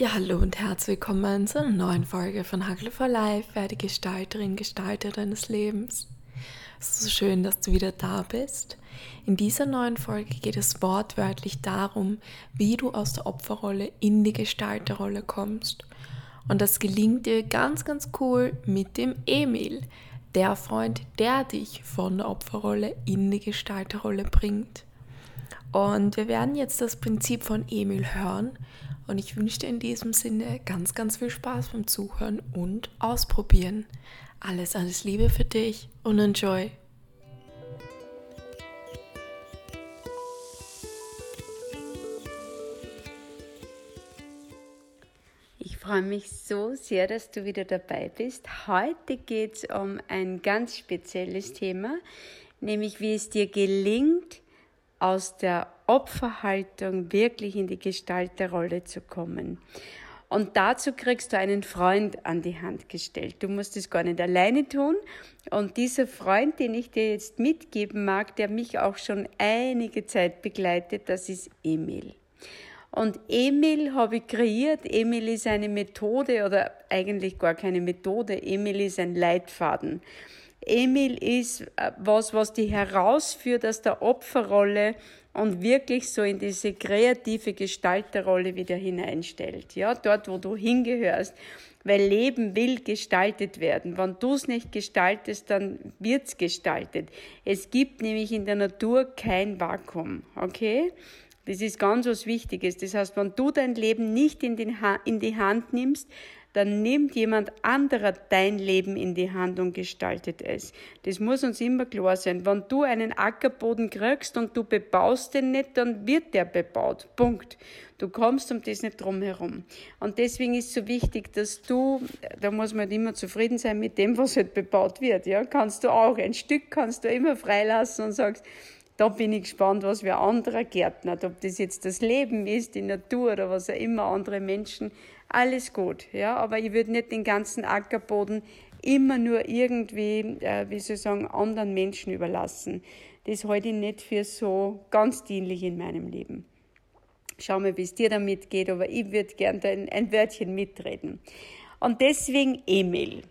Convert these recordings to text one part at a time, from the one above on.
Ja, hallo und herzlich willkommen zu einer neuen Folge von Huggle for Life, werde Gestalterin, Gestalter deines Lebens. Es ist so schön, dass du wieder da bist. In dieser neuen Folge geht es wortwörtlich darum, wie du aus der Opferrolle in die Gestalterrolle kommst. Und das gelingt dir ganz, ganz cool mit dem Emil, der Freund, der dich von der Opferrolle in die Gestalterrolle bringt. Und wir werden jetzt das Prinzip von Emil hören und ich wünsche dir in diesem Sinne ganz, ganz viel Spaß beim Zuhören und Ausprobieren. Alles, alles Liebe für dich und enjoy. Ich freue mich so sehr, dass du wieder dabei bist. Heute geht es um ein ganz spezielles Thema, nämlich wie es dir gelingt, aus der Opferhaltung wirklich in die Gestalterrolle zu kommen. Und dazu kriegst du einen Freund an die Hand gestellt. Du musst es gar nicht alleine tun. Und dieser Freund, den ich dir jetzt mitgeben mag, der mich auch schon einige Zeit begleitet, das ist Emil. Und Emil habe ich kreiert. Emil ist eine Methode oder eigentlich gar keine Methode. Emil ist ein Leitfaden. Emil ist äh, was, was die herausführt aus der Opferrolle und wirklich so in diese kreative Gestalterrolle wieder hineinstellt. Ja, dort, wo du hingehörst. Weil Leben will gestaltet werden. Wenn du es nicht gestaltest, dann wird's gestaltet. Es gibt nämlich in der Natur kein Vakuum. Okay? Das ist ganz was Wichtiges. Das heißt, wenn du dein Leben nicht in, die Hand nimmst, dann nimmt jemand anderer dein Leben in die Hand und gestaltet es. Das muss uns immer klar sein. Wenn du einen Ackerboden kriegst und du bebaust den nicht, dann wird der bebaut. Punkt. Du kommst um das nicht drum herum. Und deswegen ist so wichtig, dass du, da muss man halt immer zufrieden sein mit dem, was halt bebaut wird. Ja, kannst du auch ein Stück kannst du immer freilassen und sagst, da bin ich gespannt, was wir anderer gärtnert, ob das jetzt das Leben ist, die Natur oder was auch immer andere Menschen alles gut, ja, aber ich würde nicht den ganzen Ackerboden immer nur irgendwie, äh, wie soll ich sagen, anderen Menschen überlassen. Das halte ich nicht für so ganz dienlich in meinem Leben. Schau mal, wie es dir damit geht, aber ich würde gerne ein, ein Wörtchen mitreden. Und deswegen Emil.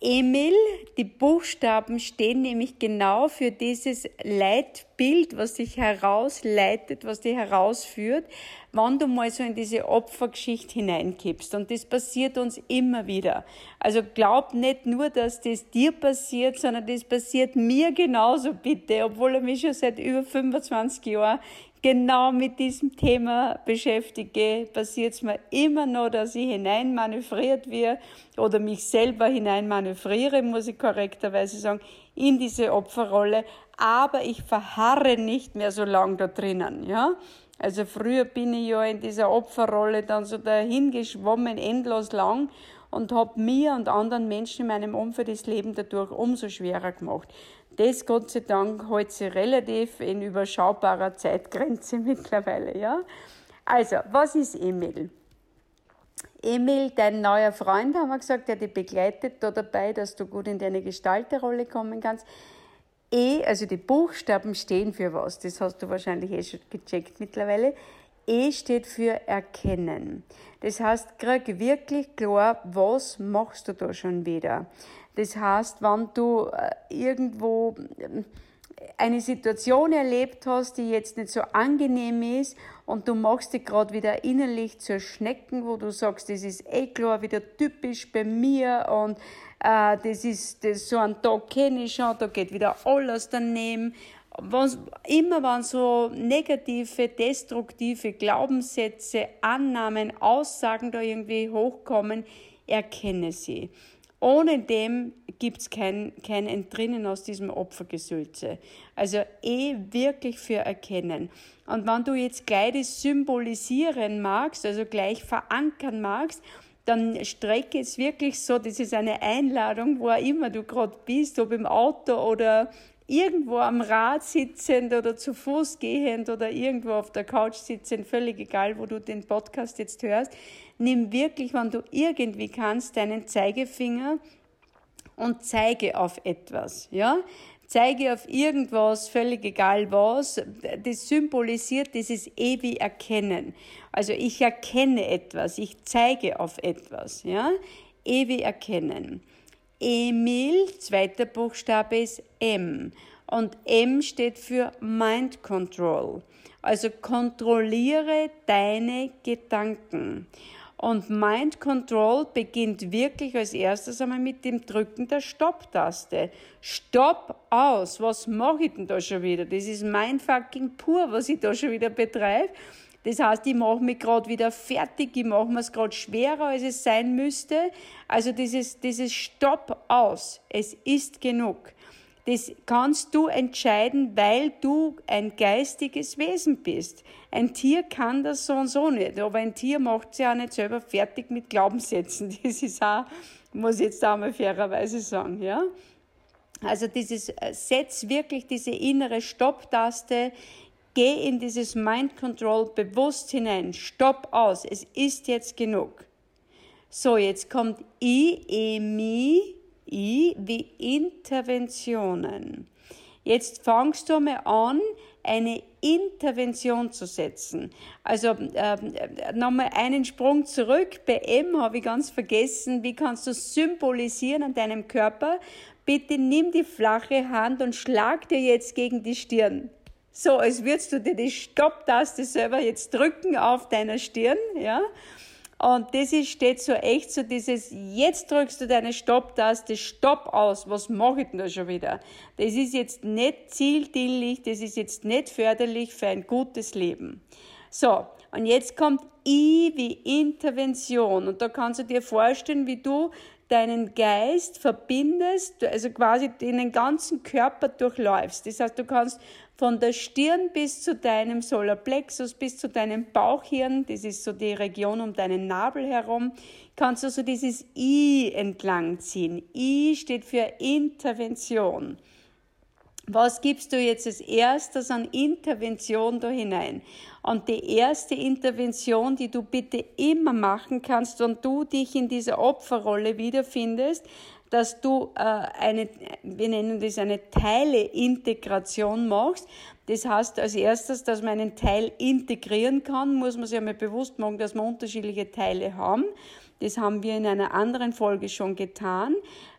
Emil, die Buchstaben stehen nämlich genau für dieses Leitbild, was dich herausleitet, was dich herausführt, wenn du mal so in diese Opfergeschichte hineinkippst. Und das passiert uns immer wieder. Also glaub nicht nur, dass das dir passiert, sondern das passiert mir genauso bitte, obwohl er mich schon seit über 25 Jahren genau mit diesem Thema beschäftige, passiert es mir immer noch, dass ich hineinmanövriert wird oder mich selber hineinmanövriere, muss ich korrekterweise sagen, in diese Opferrolle, aber ich verharre nicht mehr so lang da drinnen, ja. Also früher bin ich ja in dieser Opferrolle dann so dahin geschwommen, endlos lang und habe mir und anderen Menschen in meinem Umfeld das Leben dadurch umso schwerer gemacht. Das Gott sei Dank hält sich relativ in überschaubarer Zeitgrenze mittlerweile, ja. Also, was ist Emil? Emil, dein neuer Freund, haben wir gesagt, der dich begleitet da dabei, dass du gut in deine Gestalterrolle kommen kannst. E, also die Buchstaben stehen für was, das hast du wahrscheinlich eh schon gecheckt mittlerweile. E steht für erkennen. Das heißt, krieg wirklich klar, was machst du da schon wieder. Das heißt, wenn du äh, irgendwo ähm, eine Situation erlebt hast, die jetzt nicht so angenehm ist und du machst dich gerade wieder innerlich zur Schnecken, wo du sagst, das ist eh klar wieder typisch bei mir und äh, das ist das, so ein Tag kenne ich schon, da geht wieder alles daneben was, immer wenn so negative, destruktive Glaubenssätze, Annahmen, Aussagen da irgendwie hochkommen, erkenne sie. Ohne dem gibt's kein, kein Entrinnen aus diesem Opfergesülze. Also eh wirklich für erkennen. Und wenn du jetzt gleich das symbolisieren magst, also gleich verankern magst, dann strecke es wirklich so, das ist eine Einladung, wo auch immer du gerade bist, ob im Auto oder irgendwo am Rad sitzend oder zu Fuß gehend oder irgendwo auf der Couch sitzend, völlig egal, wo du den Podcast jetzt hörst, nimm wirklich, wenn du irgendwie kannst, deinen Zeigefinger und zeige auf etwas, ja? zeige auf irgendwas, völlig egal was, das symbolisiert dieses ewig Erkennen. Also ich erkenne etwas, ich zeige auf etwas, ja, ewig Erkennen. Emil, zweiter Buchstabe ist M und M steht für Mind Control. Also kontrolliere deine Gedanken. Und Mind Control beginnt wirklich als erstes einmal mit dem Drücken der Stopp-Taste. Stopp aus. Was mache ich denn da schon wieder? Das ist Mindfucking pur, was ich da schon wieder betreibe. Das heißt, ich mache mich gerade wieder fertig, ich mache mir es gerade schwerer, als es sein müsste. Also dieses, dieses Stopp aus. Es ist genug. Das kannst du entscheiden, weil du ein geistiges Wesen bist. Ein Tier kann das so und so nicht, aber ein Tier macht sich auch nicht selber fertig mit Glaubenssätzen. Das ist auch, muss ich jetzt auch mal fairerweise sagen, ja. Also dieses, äh, setz wirklich diese innere Stopptaste, geh in dieses Mind Control bewusst hinein, stopp aus, es ist jetzt genug. So, jetzt kommt I, E, Mi, I wie Interventionen. Jetzt fangst du mal an, eine Intervention zu setzen. Also äh, nochmal einen Sprung zurück. Bei M habe ich ganz vergessen, wie kannst du symbolisieren an deinem Körper? Bitte nimm die flache Hand und schlag dir jetzt gegen die Stirn. So, als würdest du dir die Stopptaste selber jetzt drücken auf deiner Stirn, ja? Und das ist, steht so echt so dieses, jetzt drückst du deine Stopptaste, Stopp aus, was mache ich denn da schon wieder? Das ist jetzt nicht zieldienlich, das ist jetzt nicht förderlich für ein gutes Leben. So, und jetzt kommt I wie Intervention. Und da kannst du dir vorstellen, wie du deinen Geist verbindest, also quasi in den ganzen Körper durchläufst. Das heißt, du kannst von der Stirn bis zu deinem Solarplexus, bis zu deinem Bauchhirn, das ist so die Region um deinen Nabel herum, kannst du so dieses I entlang ziehen. I steht für Intervention. Was gibst du jetzt als erstes an Intervention da hinein? Und die erste Intervention, die du bitte immer machen kannst, wenn du dich in dieser Opferrolle wiederfindest, dass du äh, eine, wir nennen das eine Teileintegration machst. Das heißt als erstes, dass man einen Teil integrieren kann, muss man sich einmal bewusst machen, dass wir unterschiedliche Teile haben. Das haben wir in einer anderen Folge schon getan.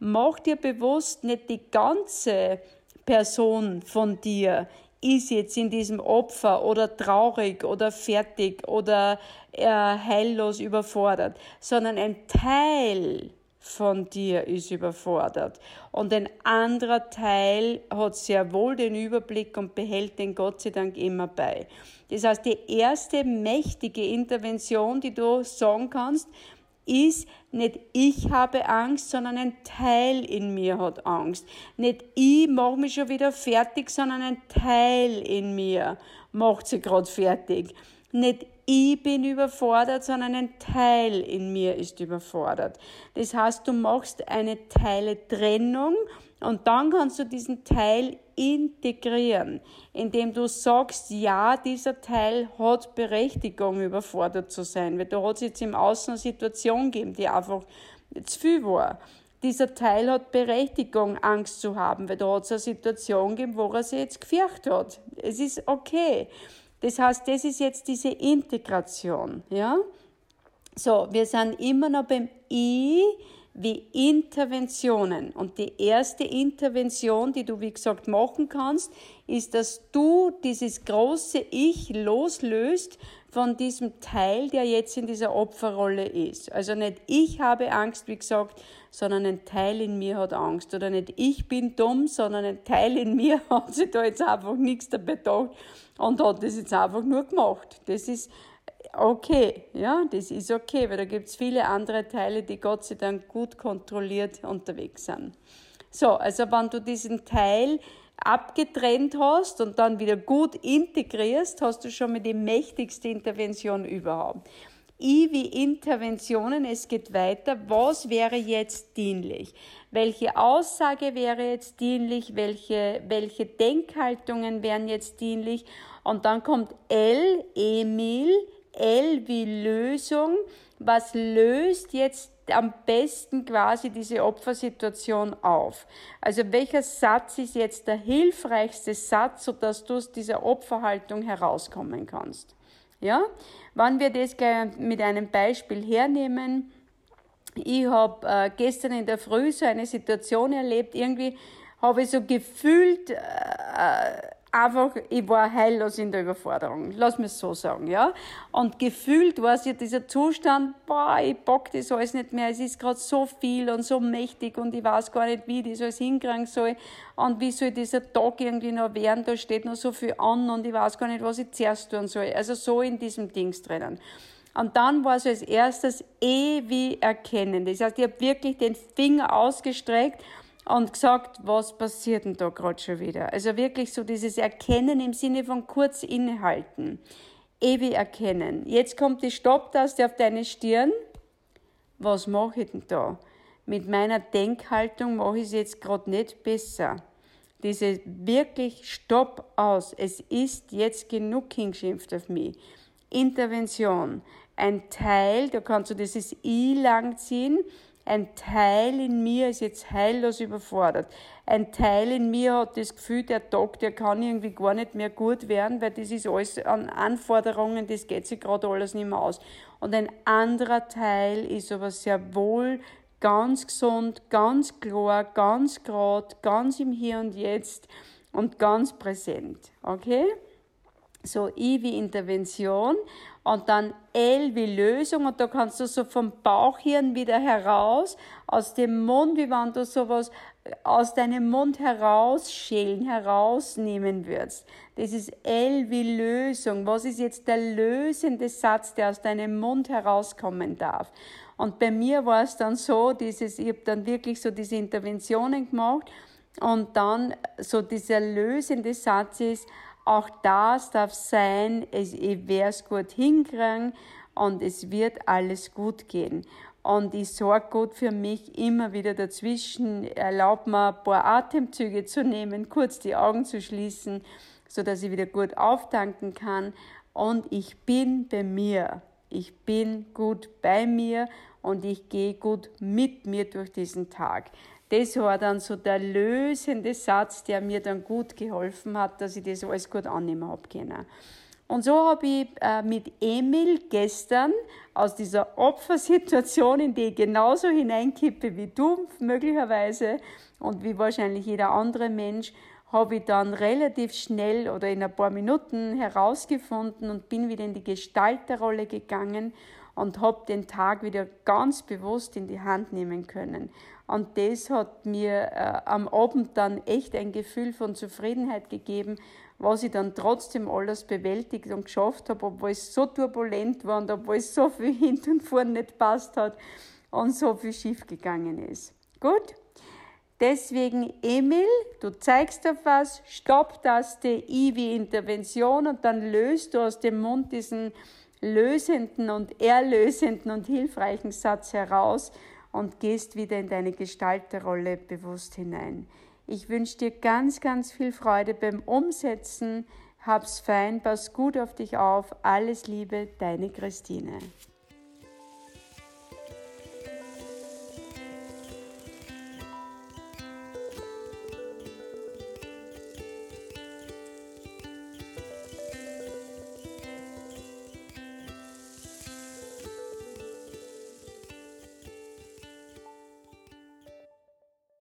Mach dir bewusst, nicht die ganze Person von dir ist jetzt in diesem Opfer oder traurig oder fertig oder äh, heillos überfordert, sondern ein Teil von dir ist überfordert. Und ein anderer Teil hat sehr wohl den Überblick und behält den Gott sei Dank immer bei. Das heißt, die erste mächtige Intervention, die du sagen kannst, ist nicht ich habe Angst, sondern ein Teil in mir hat Angst. Nicht ich mache mich schon wieder fertig, sondern ein Teil in mir macht sie gerade fertig. Nicht ich bin überfordert, sondern ein Teil in mir ist überfordert. Das heißt, du machst eine Teile-Trennung und dann kannst du diesen Teil integrieren, indem du sagst, ja, dieser Teil hat Berechtigung, überfordert zu sein, weil da hat es jetzt im Außen eine Situation gegeben, die einfach zu viel war. Dieser Teil hat Berechtigung, Angst zu haben, weil da hat es eine Situation gegeben, wo er sich jetzt gefürchtet hat. Es ist okay. Das heißt, das ist jetzt diese Integration, ja? So, wir sind immer noch beim I wie Interventionen. Und die erste Intervention, die du, wie gesagt, machen kannst, ist, dass du dieses große Ich loslöst von diesem Teil, der jetzt in dieser Opferrolle ist. Also nicht ich habe Angst, wie gesagt, sondern ein Teil in mir hat Angst. Oder nicht ich bin dumm, sondern ein Teil in mir hat sich da jetzt einfach nichts dabei gedacht und hat das jetzt einfach nur gemacht. Das ist okay, ja, das ist okay, weil da gibt es viele andere Teile, die Gott sei Dank gut kontrolliert unterwegs sind. So, also wenn du diesen Teil abgetrennt hast und dann wieder gut integrierst, hast du schon mal die mächtigste Intervention überhaupt. I wie Interventionen, es geht weiter. Was wäre jetzt dienlich? Welche Aussage wäre jetzt dienlich? Welche, welche Denkhaltungen wären jetzt dienlich? Und dann kommt L, Emil, L wie Lösung. Was löst jetzt am besten quasi diese Opfersituation auf? Also welcher Satz ist jetzt der hilfreichste Satz, sodass du aus dieser Opferhaltung herauskommen kannst? Ja, wenn wir das mit einem Beispiel hernehmen, ich habe äh, gestern in der Früh so eine Situation erlebt, irgendwie habe ich so gefühlt, äh, einfach, ich war heillos in der Überforderung, lass mich so sagen, ja. Und gefühlt war es ja dieser Zustand, boah, ich bock das alles nicht mehr, es ist gerade so viel und so mächtig und ich weiß gar nicht, wie ich das alles hinkriegen soll und wie soll dieser Tag irgendwie noch werden, da steht noch so viel an und ich weiß gar nicht, was ich zuerst tun soll. Also so in diesem Dings drinnen. Und dann war so als erstes ewig erkennen. Das heißt, ich habe wirklich den Finger ausgestreckt und gesagt, was passiert denn da gerade schon wieder? Also wirklich so dieses Erkennen im Sinne von kurz innehalten. Ewig erkennen. Jetzt kommt die Stopptaste auf deine Stirn. Was mache ich denn da? Mit meiner Denkhaltung mache ich es jetzt gerade nicht besser. Diese wirklich Stopp aus. Es ist jetzt genug hingeschimpft auf mich. Intervention. Ein Teil, da kannst du dieses I langziehen ein Teil in mir ist jetzt heillos überfordert. Ein Teil in mir hat das Gefühl, der Tag, der kann irgendwie gar nicht mehr gut werden, weil das ist alles an Anforderungen, das geht sich gerade alles nicht mehr aus. Und ein anderer Teil ist aber sehr wohl ganz gesund, ganz klar, ganz gerade, ganz im Hier und Jetzt und ganz präsent. Okay? So I wie Intervention und dann L wie Lösung und da kannst du so vom Bauchhirn wieder heraus, aus dem Mund, wie wenn du sowas aus deinem Mund herausschälen, herausnehmen würdest. Das ist L wie Lösung. Was ist jetzt der lösende Satz, der aus deinem Mund herauskommen darf? Und bei mir war es dann so, dieses, ich habe dann wirklich so diese Interventionen gemacht und dann so dieser lösende Satz ist, auch das darf sein, ich werde es gut hinkriegen und es wird alles gut gehen. Und ich sorge gut für mich immer wieder dazwischen, erlaube mir ein paar Atemzüge zu nehmen, kurz die Augen zu schließen, so dass ich wieder gut auftanken kann. Und ich bin bei mir. Ich bin gut bei mir und ich gehe gut mit mir durch diesen Tag das war dann so der lösende Satz, der mir dann gut geholfen hat, dass ich das alles gut annehmen habe können. Und so habe ich äh, mit Emil gestern aus dieser Opfersituation, in die ich genauso hineinkippe wie du möglicherweise und wie wahrscheinlich jeder andere Mensch, habe ich dann relativ schnell oder in ein paar Minuten herausgefunden und bin wieder in die Gestalterrolle gegangen und habe den Tag wieder ganz bewusst in die Hand nehmen können. Und das hat mir äh, am Abend dann echt ein Gefühl von Zufriedenheit gegeben, was ich dann trotzdem alles bewältigt und geschafft habe, obwohl es so turbulent war und obwohl es so viel hinten und vorne nicht passt hat und so viel schief gegangen ist. Gut? Deswegen, Emil, du zeigst auf was, Stopptaste, I wie Intervention und dann löst du aus dem Mund diesen lösenden und erlösenden und hilfreichen Satz heraus und gehst wieder in deine Gestalterrolle bewusst hinein. Ich wünsche dir ganz, ganz viel Freude beim Umsetzen. Hab's fein, pass gut auf dich auf. Alles Liebe, deine Christine.